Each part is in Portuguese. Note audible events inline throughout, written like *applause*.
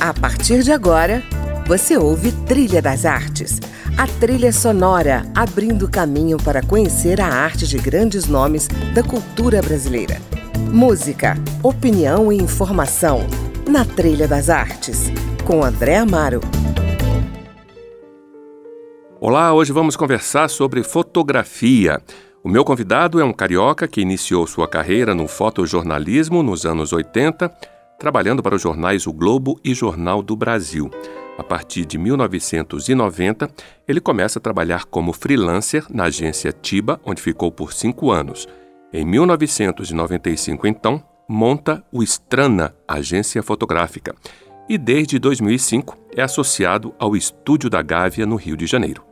A partir de agora, você ouve Trilha das Artes, a trilha sonora abrindo caminho para conhecer a arte de grandes nomes da cultura brasileira. Música, opinião e informação na Trilha das Artes, com André Amaro. Olá, hoje vamos conversar sobre fotografia. O meu convidado é um carioca que iniciou sua carreira no fotojornalismo nos anos 80 trabalhando para os jornais O Globo e Jornal do Brasil. A partir de 1990, ele começa a trabalhar como freelancer na agência Tiba, onde ficou por cinco anos. Em 1995, então, monta o Estrana, agência fotográfica, e desde 2005 é associado ao Estúdio da Gávea, no Rio de Janeiro.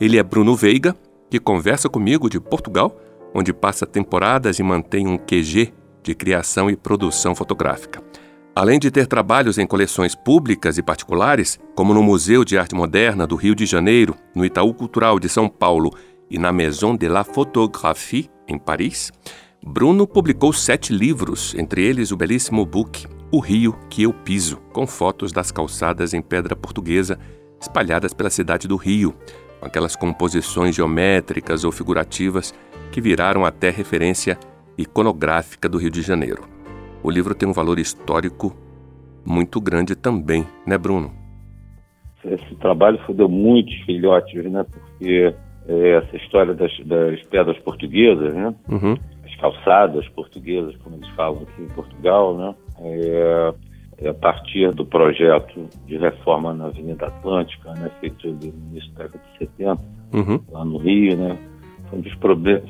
Ele é Bruno Veiga, que conversa comigo de Portugal, onde passa temporadas e mantém um QG de criação e produção fotográfica. Além de ter trabalhos em coleções públicas e particulares, como no Museu de Arte Moderna do Rio de Janeiro, no Itaú Cultural de São Paulo e na Maison de la Photographie, em Paris, Bruno publicou sete livros, entre eles o belíssimo book O Rio que Eu Piso, com fotos das calçadas em pedra portuguesa espalhadas pela cidade do Rio, com aquelas composições geométricas ou figurativas que viraram até referência iconográfica do Rio de Janeiro o livro tem um valor histórico muito grande também, né, Bruno? Esse trabalho deu muitos filhotes, né? Porque é, essa história das, das, pedras portuguesas, né? Uhum. As calçadas portuguesas, como eles falam aqui em Portugal, né? É, é a partir do projeto de reforma na Avenida Atlântica, né? Feito no início da década de 70, uhum. lá no Rio, né? Foi um dos,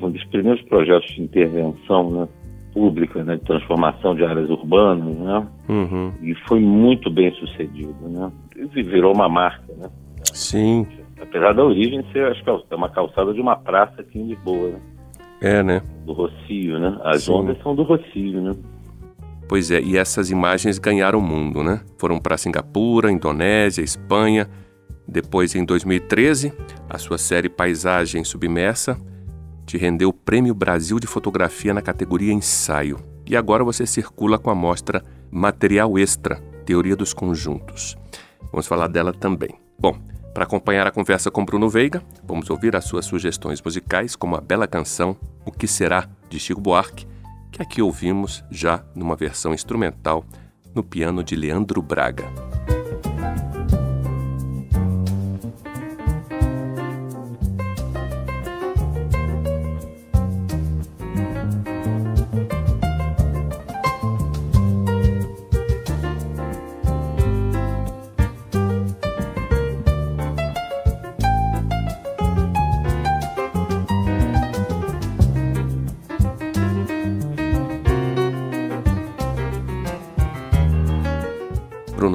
um dos primeiros projetos de intervenção, né? Pública, né, de transformação de áreas urbanas, né? Uhum. E foi muito bem sucedido, né? E virou uma marca, né? Sim. Apesar da origem ser, acho que é uma calçada de uma praça aqui em Lisboa, né? É, né? Do Rocio, né? As Sim. ondas são do Rocio, né? Pois é, e essas imagens ganharam o mundo, né? Foram para Singapura, Indonésia, Espanha. Depois, em 2013, a sua série Paisagem Submersa te rendeu o Prêmio Brasil de Fotografia na categoria Ensaio. E agora você circula com a mostra Material Extra Teoria dos Conjuntos. Vamos falar dela também. Bom, para acompanhar a conversa com Bruno Veiga, vamos ouvir as suas sugestões musicais, como a bela canção O Que Será, de Chico Buarque, que aqui ouvimos já numa versão instrumental no piano de Leandro Braga.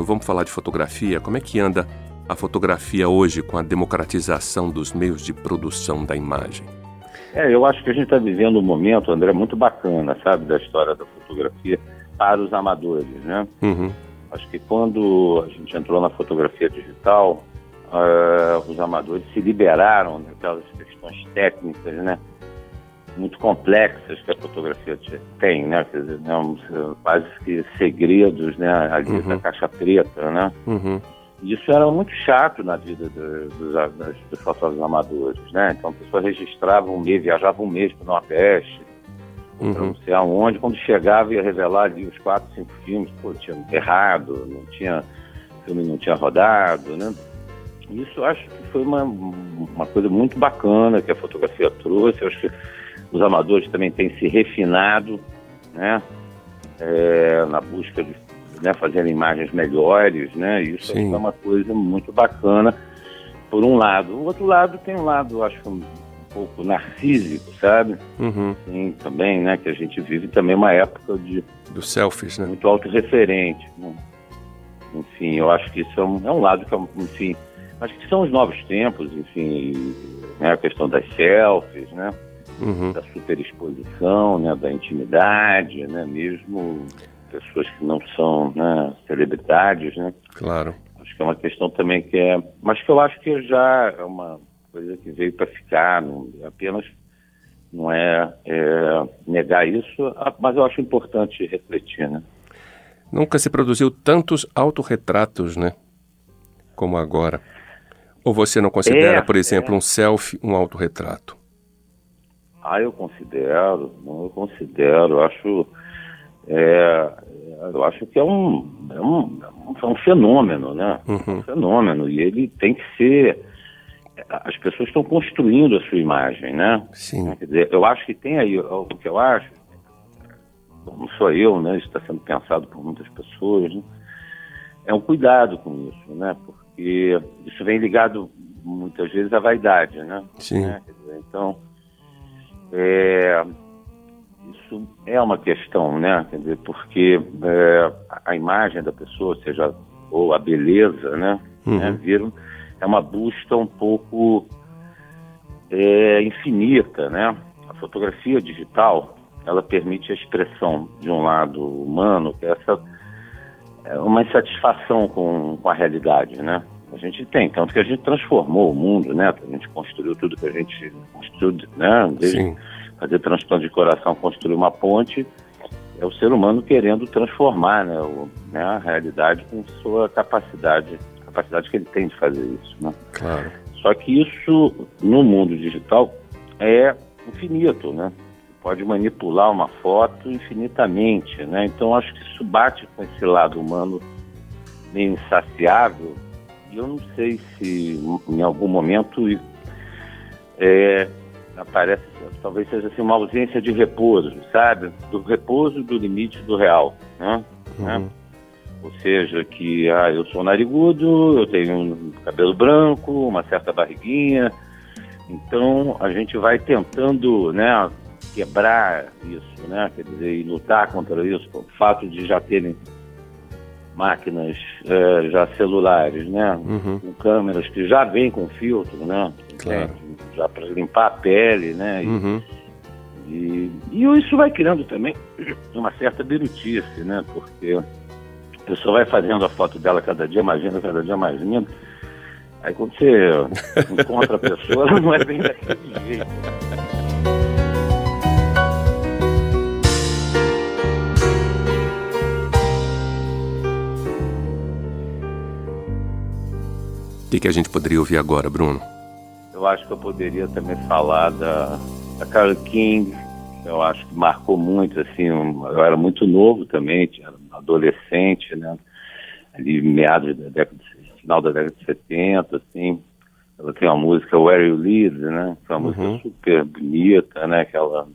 Bruno, vamos falar de fotografia. Como é que anda a fotografia hoje com a democratização dos meios de produção da imagem? É, eu acho que a gente está vivendo um momento, André, muito bacana, sabe, da história da fotografia para os amadores, né? Uhum. Acho que quando a gente entrou na fotografia digital, uh, os amadores se liberaram daquelas questões técnicas, né? Muito complexas que a fotografia tem, né? Quer dizer, né? quase que segredos, né? Ali uhum. da caixa preta, né? Uhum. Isso era muito chato na vida dos, dos, dos fotógrafos amadores, né? Então a pessoa registrava um mês, viajava um mês para o Nordeste, uhum. não sei aonde, quando chegava ia revelar ali os quatro, cinco filmes, pô, tinha errado, não tinha, o filme não tinha rodado, né? Isso acho que foi uma, uma coisa muito bacana que a fotografia trouxe. Eu acho que os amadores também têm se refinado, né? É, na busca de né, fazer imagens melhores, né? Isso Sim. é uma coisa muito bacana, por um lado. O outro lado tem um lado, acho um pouco narcísico, sabe? Uhum. Sim, também, né? Que a gente vive também uma época de... Dos selfies, né? Muito autorreferente. Né? Enfim, eu acho que isso é um, é um lado que, enfim... Acho que são os novos tempos, enfim, né, a questão das selfies, né? Uhum. da superexposição, né, da intimidade, né, mesmo pessoas que não são né, celebridades, né? Claro. Acho que é uma questão também que é, mas que eu acho que já é uma coisa que veio para ficar, não apenas não é, é, negar isso, mas eu acho importante refletir, né? Nunca se produziu tantos autorretratos, né? Como agora. Ou você não considera, é, por exemplo, é. um selfie um autorretrato? Ah, eu considero, eu considero, eu acho, é, eu acho que é um, é um, é um fenômeno, né? Uhum. Um fenômeno, e ele tem que ser, as pessoas estão construindo a sua imagem, né? Sim. Quer dizer, eu acho que tem aí, o que eu acho, não sou eu, né? Isso está sendo pensado por muitas pessoas, né? É um cuidado com isso, né? Porque isso vem ligado muitas vezes à vaidade, né? Sim. Né? Dizer, então, é, isso é uma questão, né? Quer dizer, porque é, a imagem da pessoa, seja ou a beleza, né? Uhum. né viram, é uma busca um pouco é, infinita, né? A fotografia digital, ela permite a expressão de um lado humano, que é essa é uma insatisfação com, com a realidade, né? A gente tem, tanto que a gente transformou o mundo, né? A gente construiu tudo que a gente construiu, né? Desde Sim. fazer transplante de coração, construir uma ponte, é o ser humano querendo transformar né, o, né, a realidade com sua capacidade, capacidade que ele tem de fazer isso, né? Claro. Só que isso, no mundo digital, é infinito, né? Pode manipular uma foto infinitamente, né? Então, acho que isso bate com esse lado humano meio insaciável eu não sei se em algum momento é, aparece, talvez seja assim, uma ausência de repouso, sabe? Do repouso do limite do real, né? Uhum. né? Ou seja, que ah, eu sou narigudo, eu tenho um cabelo branco, uma certa barriguinha, então a gente vai tentando, né, quebrar isso, né? Quer dizer, e lutar contra isso, o fato de já terem máquinas é, já celulares, né? Uhum. Com câmeras que já vêm com filtro, né? Claro. Já para limpar a pele, né? E, uhum. e, e, isso vai criando também *clears throat* uma certa birutice, né? Porque a pessoa vai fazendo a foto dela cada dia mais linda, cada dia mais linda. Aí quando você *laughs* encontra a pessoa, ela não é bem daquele jeito. Que, que a gente poderia ouvir agora, Bruno? Eu acho que eu poderia também falar da, da Carole King, que eu acho que marcou muito, assim, um, eu era muito novo também, adolescente, né, ali meados da década, final da década de 70, assim, ela tem uma música Where You Live, né, que é uma uhum. música super bonita, né, que ela,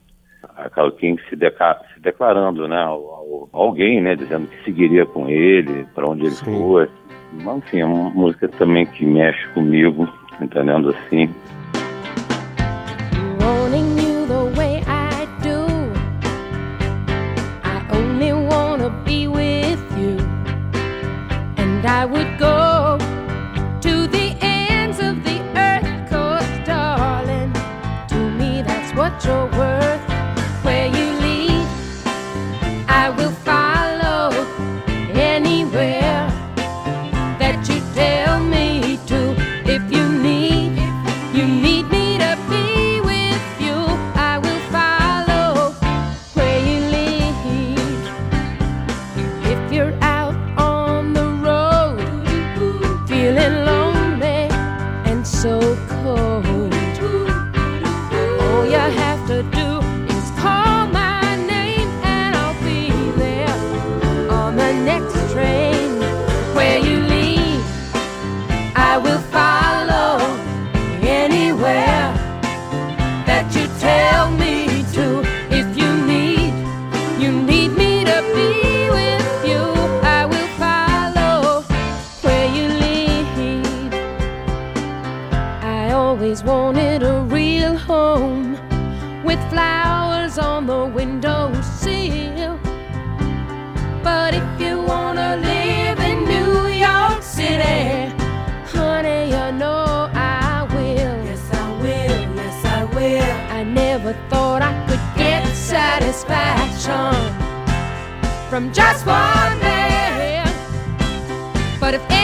a Carole King se, deca, se declarando, né, ao, alguém, né, dizendo que seguiria com ele, para onde ele Sim. fosse, enfim, é uma música também que mexe comigo, entendendo assim. real home with flowers on the windowsill. But if you wanna live in New York City, honey, you know I will. Yes, I will. Yes, I will. I never thought I could get satisfaction from just one man. But if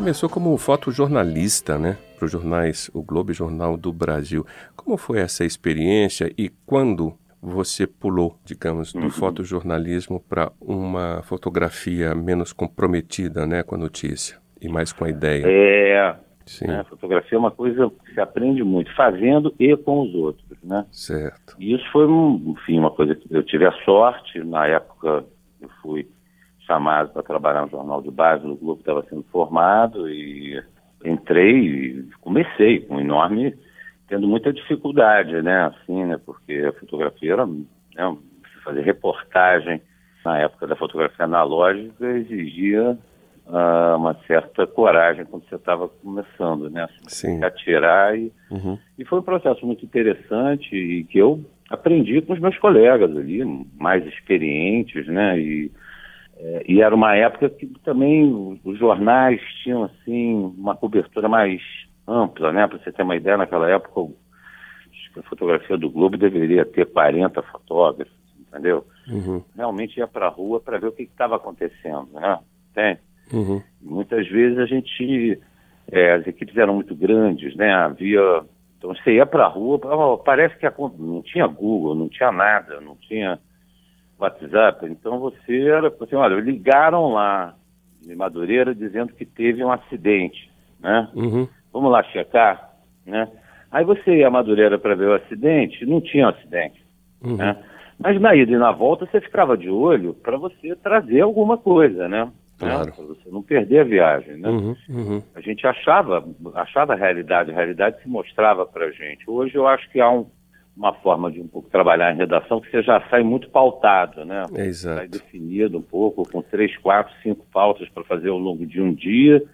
começou como fotojornalista, né? Para os jornais O Globo e Jornal do Brasil. Como foi essa experiência e quando você pulou, digamos, do uhum. fotojornalismo para uma fotografia menos comprometida, né, com a notícia e mais com a ideia? É, Sim. Né, fotografia é uma coisa que se aprende muito, fazendo e com os outros, né? Certo. E isso foi, enfim, uma coisa que eu tive a sorte, na época eu fui chamado para trabalhar no jornal de base, o Globo estava sendo formado e entrei e comecei com enorme, tendo muita dificuldade, né, assim, né, porque a fotografia era, né, fazer reportagem na época da fotografia analógica exigia uh, uma certa coragem quando você estava começando, né, assim, Sim. atirar e, uhum. e foi um processo muito interessante e que eu aprendi com os meus colegas ali, mais experientes, né, e é, e era uma época que também os jornais tinham assim uma cobertura mais ampla, né? Para você ter uma ideia, naquela época a fotografia do Globo deveria ter 40 fotógrafos, entendeu? Uhum. Realmente ia para a rua para ver o que estava acontecendo, né? Tem. Uhum. Muitas vezes a gente, é, as equipes eram muito grandes, né? Havia, então você ia para a rua, parece que a, não tinha Google, não tinha nada, não tinha WhatsApp, então você era assim, olha, ligaram lá de Madureira dizendo que teve um acidente, né? Uhum. Vamos lá checar, né? Aí você ia a Madureira para ver o acidente, não tinha um acidente, uhum. né? Mas na ida e na volta você ficava de olho para você trazer alguma coisa, né? Claro. Para você não perder a viagem, né? Uhum, uhum. A gente achava, achava a realidade, a realidade se mostrava para gente. Hoje eu acho que há um, uma forma de um pouco trabalhar em redação que você já sai muito pautado, né? Exato. Sai definido um pouco, com três, quatro, cinco pautas para fazer ao longo de um dia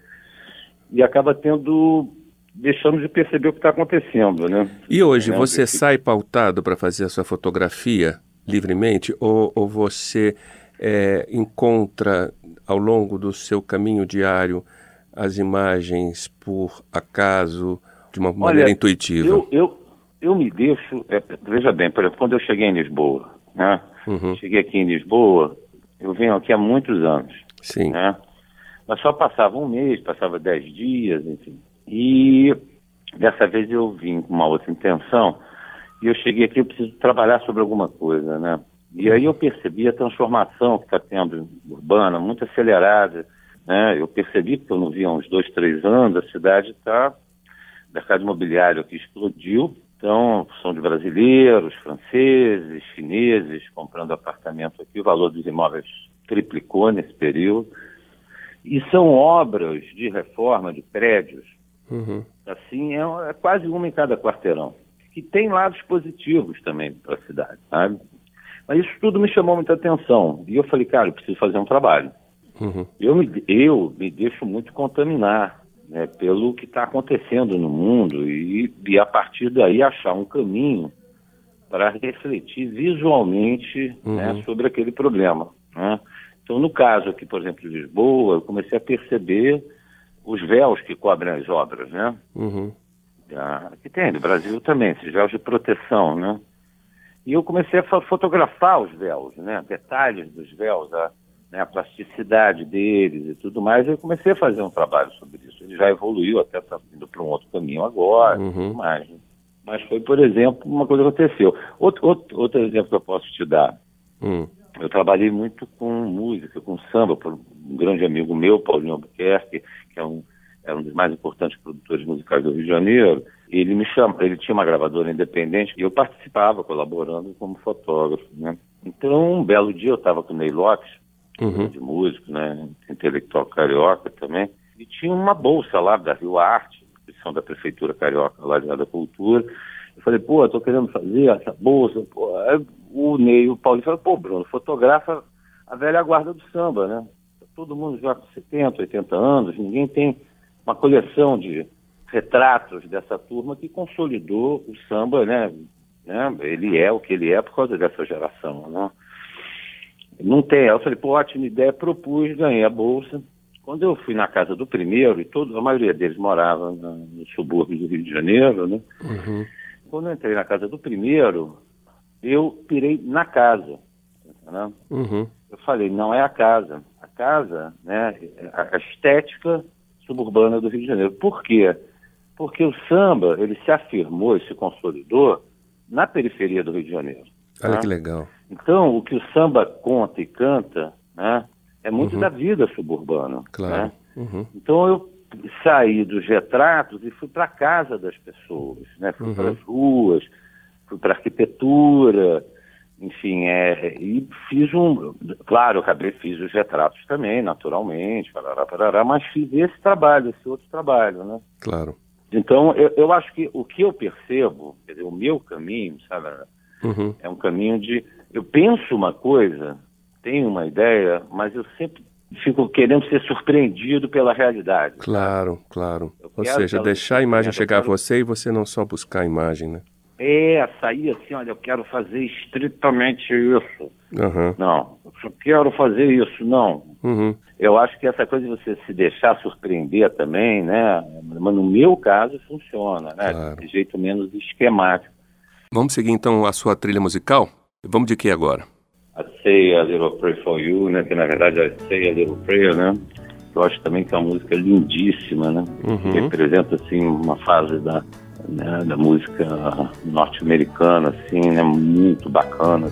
e acaba tendo deixando de perceber o que está acontecendo, né? E hoje né? você sai pautado para fazer a sua fotografia livremente ou, ou você é, encontra ao longo do seu caminho diário as imagens por acaso de uma maneira Olha, intuitiva? Eu, eu, eu me deixo, é, veja bem, por exemplo, quando eu cheguei em Lisboa, né? Uhum. Cheguei aqui em Lisboa, eu venho aqui há muitos anos. Sim. Né? Mas só passava um mês, passava dez dias, enfim. E dessa vez eu vim com uma outra intenção e eu cheguei aqui, eu preciso trabalhar sobre alguma coisa, né? E aí eu percebi a transformação que está tendo urbana, muito acelerada, né? Eu percebi, porque eu não via há uns dois, três anos, a cidade está... O mercado imobiliário aqui explodiu, então, são de brasileiros, franceses, chineses comprando apartamento aqui. O valor dos imóveis triplicou nesse período. E são obras de reforma de prédios. Uhum. Assim, é, é, quase uma em cada quarteirão. Que tem lados positivos também para a cidade, sabe? Mas isso tudo me chamou muita atenção. E eu falei, cara, eu preciso fazer um trabalho. Uhum. Eu, me, eu me deixo muito contaminar né, pelo que está acontecendo no mundo e, e, a partir daí achar um caminho para refletir visualmente né, uhum. né, sobre aquele problema. Né? Então, no caso aqui, por exemplo, de Lisboa, eu comecei a perceber os véus que cobrem as obras, né? Uhum. Ah, aqui tem, no Brasil também, esses véus de proteção, né? E eu comecei a fotografar os véus, né? Detalhes dos véus, a, né, a plasticidade deles e tudo mais, eu comecei a fazer um trabalho sobre isso. Ele já evoluiu, até está indo para um outro caminho agora, uhum. tudo mais. Né? Mas foi, por exemplo, uma coisa que aconteceu. Outro, outro, outro exemplo que eu posso te dar. Hum. Eu trabalhei muito com música, com samba, por um grande amigo meu, Paulinho Albuquerque, que é um, é um dos mais importantes produtores musicais do Rio de Janeiro. Ele me chama, ele tinha uma gravadora independente e eu participava, colaborando como fotógrafo, né? Então, um belo dia eu estava com o Ney Lopes, uhum. de músico, né, intelectual carioca também, e tinha uma bolsa lá da Rio Arte, instituição da Prefeitura Carioca, lá da Cultura. Eu falei, pô, tô querendo fazer essa bolsa, pô. O Ney, o Paulo falou, pô, Bruno, fotografa a velha guarda do samba, né? Todo mundo já com 70, 80 anos, ninguém tem uma coleção de retratos dessa turma que consolidou o samba, né? né? Ele é o que ele é por causa dessa geração, né? Não tem. Eu falei, pô, ótima ideia, propus, ganhei a bolsa. Quando eu fui na casa do primeiro, e todo, a maioria deles morava na, no subúrbio do Rio de Janeiro, né? Uhum. Quando eu entrei na casa do primeiro, eu pirei na casa. Né? Uhum. Eu falei, não é a casa. A casa, né, a estética suburbana do Rio de Janeiro. Por quê? Porque o samba, ele se afirmou e se consolidou na periferia do Rio de Janeiro. Olha né? que legal. Então, o que o samba conta e canta, né, é muito uhum. da vida suburbana. Claro. Né? Uhum. Então eu saí dos retratos e fui para a casa das pessoas, né? Fui uhum. para as ruas, fui para a arquitetura, enfim, é, e fiz um, claro, eu acabei, fiz os retratos também, naturalmente, parará, parará, mas fiz esse trabalho, esse outro trabalho, né? Claro. Então, eu, eu acho que o que eu percebo, dizer, o meu caminho, sabe, uhum. é um caminho de, eu penso uma coisa, tenho uma ideia, mas eu sempre fico querendo ser surpreendido pela realidade. Claro, claro. Ou seja, deixar a imagem chegar quero... a você e você não só buscar a imagem, né? É, sair assim, olha, eu quero fazer estritamente isso. Uhum. Não, eu só quero fazer isso, não. Uhum. Eu acho que essa coisa de você se deixar surpreender também, né? Mas no meu caso funciona, né? Claro. De jeito menos esquemático. Vamos seguir então a sua trilha musical? Vamos de que agora? a Say a Little Prayer for You, né? Que na verdade é Say a Little Prayer, né? Eu acho também que é uma música lindíssima, né? Uhum. Que representa assim uma fase da né, da música norte-americana, assim, né? Muito bacana.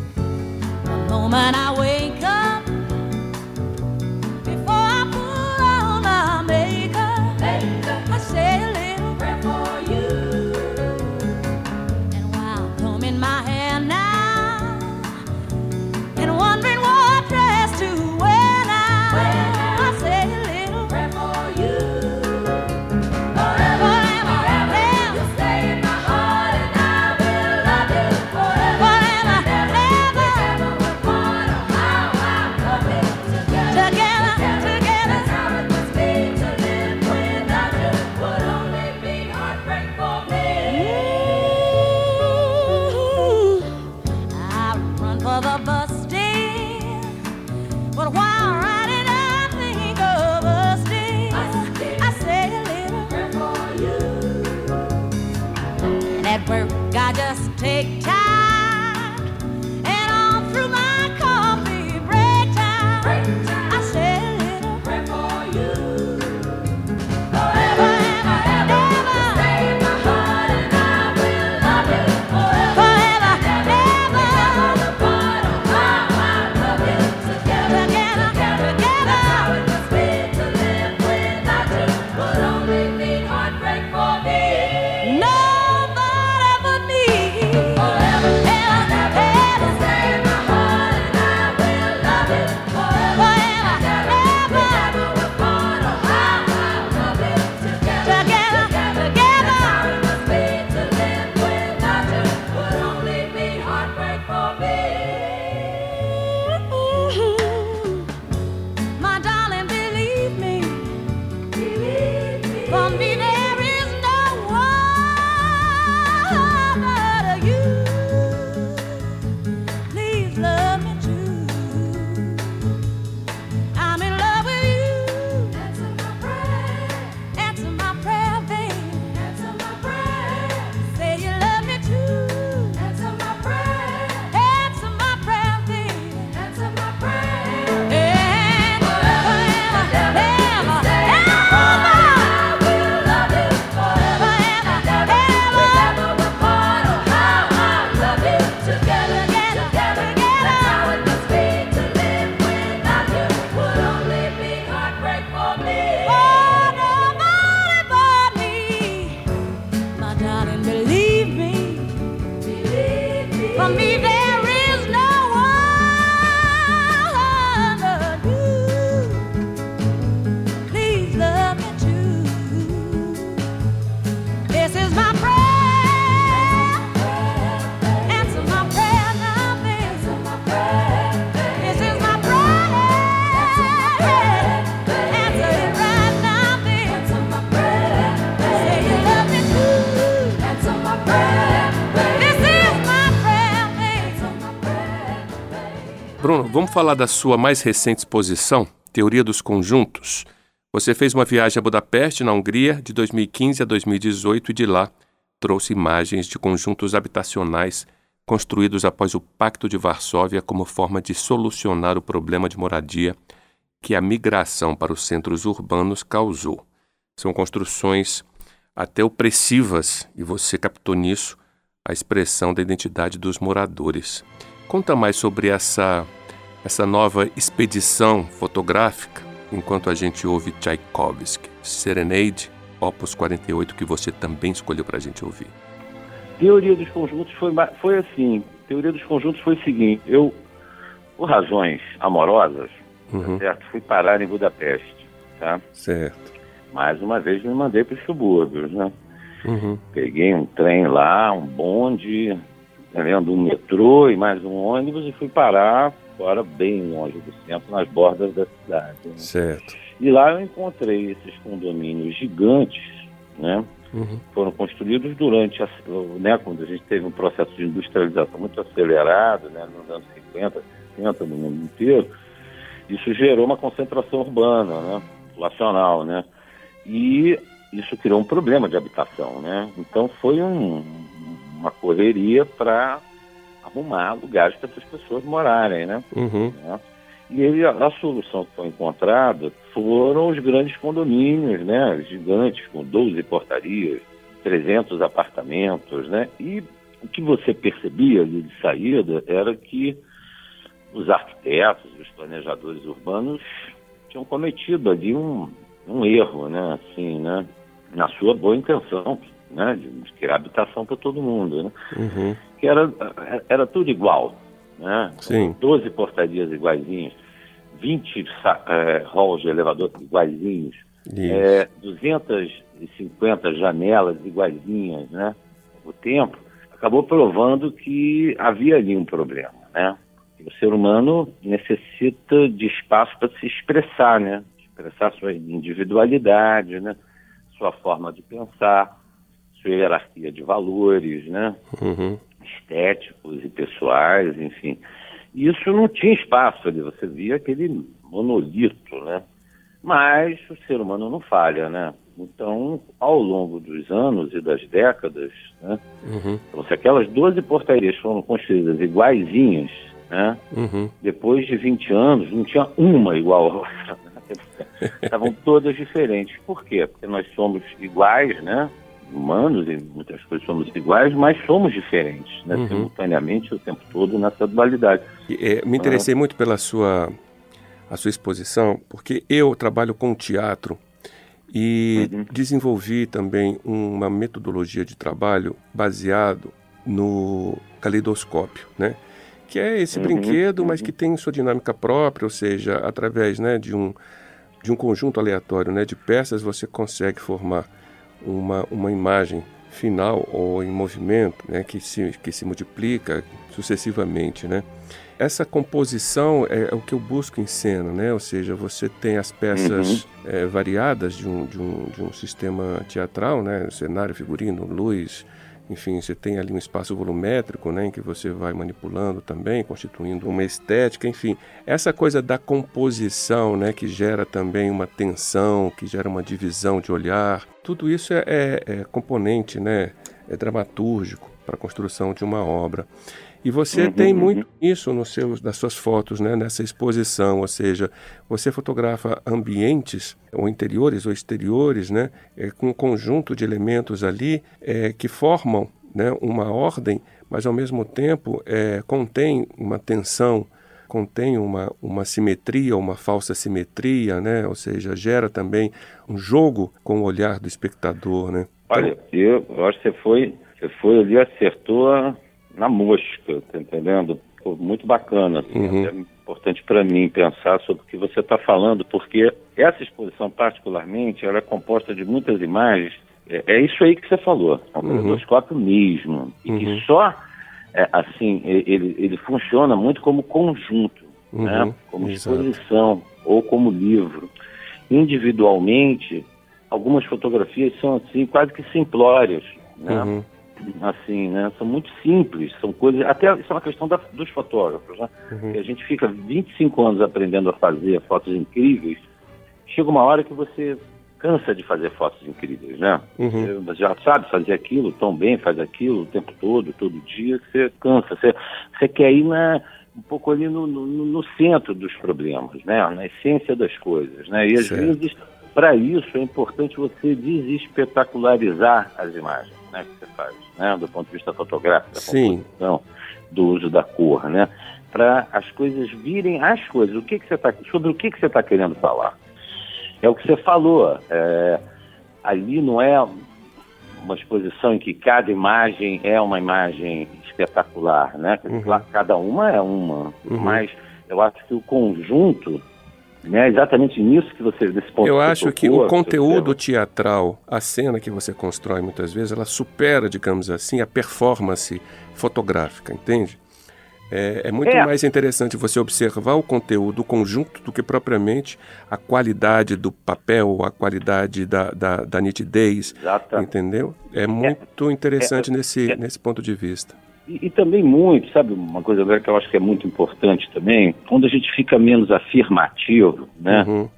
Bruno, vamos falar da sua mais recente exposição, Teoria dos Conjuntos. Você fez uma viagem a Budapeste, na Hungria, de 2015 a 2018 e de lá trouxe imagens de conjuntos habitacionais construídos após o Pacto de Varsóvia como forma de solucionar o problema de moradia que a migração para os centros urbanos causou. São construções até opressivas e você captou nisso a expressão da identidade dos moradores. Conta mais sobre essa, essa nova expedição fotográfica enquanto a gente ouve Tchaikovsky, Serenade, Opus 48, que você também escolheu para a gente ouvir. Teoria dos conjuntos foi, foi assim. Teoria dos conjuntos foi o seguinte: eu, por razões amorosas, uhum. certo, fui parar em Budapeste, tá? Certo. Mais uma vez me mandei para os subúrbios, né? Uhum. Peguei um trem lá, um bonde, tá vendo? Um metrô e mais um ônibus e fui parar fora bem longe do centro, nas bordas da cidade. Né? Certo. E lá eu encontrei esses condomínios gigantes, né? Uhum. Foram construídos durante, a, né, quando a gente teve um processo de industrialização muito acelerado, né, nos anos 50, 60, no mundo inteiro. Isso gerou uma concentração urbana, né, populacional, né? E isso criou um problema de habitação, né? Então foi um, uma correria para arrumar lugares para essas pessoas morarem, né? Uhum. né? E ele, a, solução que foi encontrada foram os grandes condomínios, né? Gigantes, com 12 portarias, 300 apartamentos, né? E o que você percebia ali de saída era que os arquitetos, os planejadores urbanos tinham cometido ali um, um erro, né? Assim, né? Na sua boa intenção, né, de criar habitação para todo mundo, né? Uhum. Que era, era tudo igual, né? Sim. 12 portarias iguaizinhas, 20 é, halls de elevador iguaizinhos, é, 250 janelas iguaizinhas, né? O tempo acabou provando que havia ali um problema, né? O ser humano necessita de espaço para se expressar, né? Expressar sua individualidade, né? Sua forma de pensar sua hierarquia de valores, né? Uhum. Estéticos e pessoais, enfim. Isso não tinha espaço ali, você via aquele monolito, né? Mas o ser humano não falha, né? Então, ao longo dos anos e das décadas, né? Uhum. Então, se aquelas 12 portarias foram construídas iguaizinhas, né? Uhum. Depois de 20 anos, não tinha uma igual a outra. Né? *laughs* Estavam todas diferentes. Por quê? Porque nós somos iguais, né? Humanos, e muitas coisas somos iguais, mas somos diferentes, né? Uhum. simultaneamente o tempo todo nessa dualidade. É, me interessei ah. muito pela sua, a sua exposição, porque eu trabalho com teatro e uhum. desenvolvi também uma metodologia de trabalho baseado no caleidoscópio, né? que é esse uhum. brinquedo, mas uhum. que tem sua dinâmica própria, ou seja, através né, de, um, de um conjunto aleatório né, de peças você consegue formar uma, uma imagem final ou em movimento, né, que, se, que se multiplica sucessivamente, né? Essa composição é, é, o que eu busco em cena, né? Ou seja, você tem as peças uhum. é, variadas de um, de, um, de um sistema teatral, né? Cenário, figurino, luz, enfim, você tem ali um espaço volumétrico, né, em que você vai manipulando também, constituindo uma estética, enfim. Essa coisa da composição, né, que gera também uma tensão, que gera uma divisão de olhar, tudo isso é, é, é componente, né, é dramatúrgico para a construção de uma obra. E você uhum, tem muito uhum. isso nos seus, nas suas fotos, né, nessa exposição, ou seja, você fotografa ambientes, ou interiores ou exteriores, né, é, com um conjunto de elementos ali é, que formam né, uma ordem, mas ao mesmo tempo é, contém uma tensão, contém uma, uma simetria, uma falsa simetria, né, ou seja, gera também um jogo com o olhar do espectador. Né. Olha, eu, acho que você foi, você foi ali, acertou na mosca, tá entendendo? muito bacana, assim, uhum. é importante para mim pensar sobre o que você está falando, porque essa exposição particularmente, ela é composta de muitas imagens, é, é isso aí que você falou, é um uhum. mesmo, e uhum. que só, é, assim, ele, ele funciona muito como conjunto, né? uhum. como exposição ou como livro. Individualmente, algumas fotografias são assim quase que simplórias, né? Uhum assim, né? São muito simples, são coisas. Até isso é uma questão da, dos fotógrafos, né? Uhum. Que a gente fica 25 anos aprendendo a fazer fotos incríveis. Chega uma hora que você cansa de fazer fotos incríveis, né? Uhum. Você já sabe fazer aquilo tão bem, faz aquilo o tempo todo, todo dia, você cansa. Você, você quer ir na, um pouco ali no, no, no centro dos problemas, né? Na essência das coisas, né? E às certo. vezes, para isso, é importante você desespetacularizar as imagens né, que você faz, né, do ponto de vista fotográfico, da Sim. composição, do uso da cor, né, para as coisas virem as coisas. O que que você tá, sobre o que que você está querendo falar? É o que você falou. É, ali não é uma exposição em que cada imagem é uma imagem espetacular, né? Uhum. Cada uma é uma, uhum. mas eu acho que o conjunto né? Exatamente nisso que você nesse ponto. Eu acho que o conteúdo teatral, a cena que você constrói muitas vezes, ela supera, digamos assim, a performance fotográfica, entende? É, é muito é. mais interessante você observar o conteúdo, o conjunto, do que propriamente a qualidade do papel, a qualidade da, da, da nitidez. Exato. Entendeu? É muito interessante é, nesse, é. nesse ponto de vista. E, e, também muito, sabe, uma coisa que eu acho que é muito importante também, quando a gente fica menos afirmativo, né? Uhum.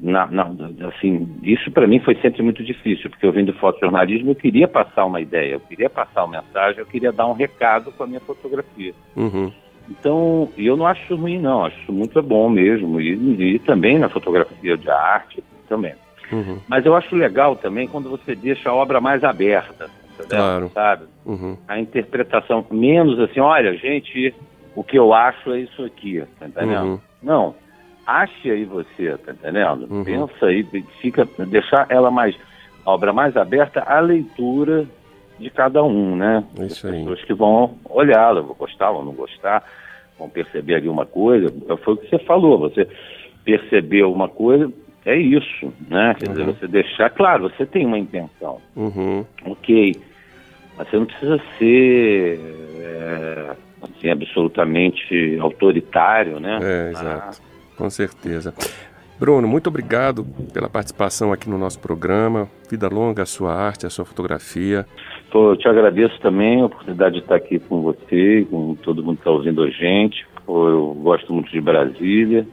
Na, na, assim, isso para mim foi sempre muito difícil, porque eu vim do fotojornalismo, eu queria passar uma ideia, eu queria passar uma mensagem, eu queria dar um recado com a minha fotografia. Uhum. Então, eu não acho ruim, não, acho muito bom mesmo, e, e também na fotografia de arte também. Uhum. Mas eu acho legal também quando você deixa a obra mais aberta claro. sabe? Uhum. A interpretação menos assim, olha, gente, o que eu acho é isso aqui, tá entendendo? Uhum. Não, ache aí você, tá entendendo? Uhum. Pensa aí, fica, deixar ela mais, a obra mais aberta à leitura de cada um, né? Isso As pessoas que vão olhá-la, vão gostar, vão não gostar, vão perceber ali uma coisa, foi o que você falou, você percebeu uma coisa, é isso, né? Quer uhum. dizer, você deixar, claro, você tem uma intenção. Uhum. Ok. Mas você não precisa ser é, assim, absolutamente autoritário, né? É, exato. Ah. Com certeza. Bruno, muito obrigado pela participação aqui no nosso programa. Vida longa a sua arte, a sua fotografia. Pô, eu te agradeço também a oportunidade de estar aqui com você, com todo mundo que está ouvindo a gente. Pô, eu gosto muito de Brasília.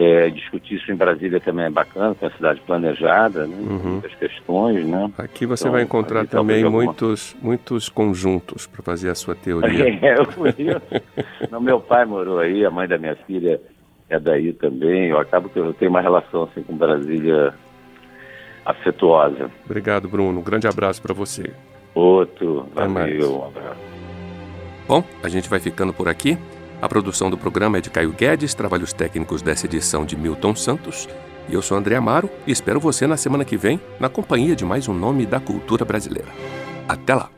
É, discutir isso em Brasília também é bacana, que é uma cidade planejada, né? Uhum. muitas questões, né? Aqui você então, vai encontrar também muitos, alguma... muitos conjuntos para fazer a sua teoria. *laughs* É, eu. Não, meu pai morou aí, a mãe da minha filha é daí também. Eu acabo que eu tenho uma relação assim com Brasília afetuosa. Obrigado, Bruno. Um grande abraço para você. Outro. Valeu, um abraço. Bom, a gente vai ficando por aqui. A produção do programa é de Caio Guedes, trabalhos técnicos dessa edição de Milton Santos. E eu sou André Amaro e espero você na semana que vem na companhia de mais um nome da cultura brasileira. Até lá!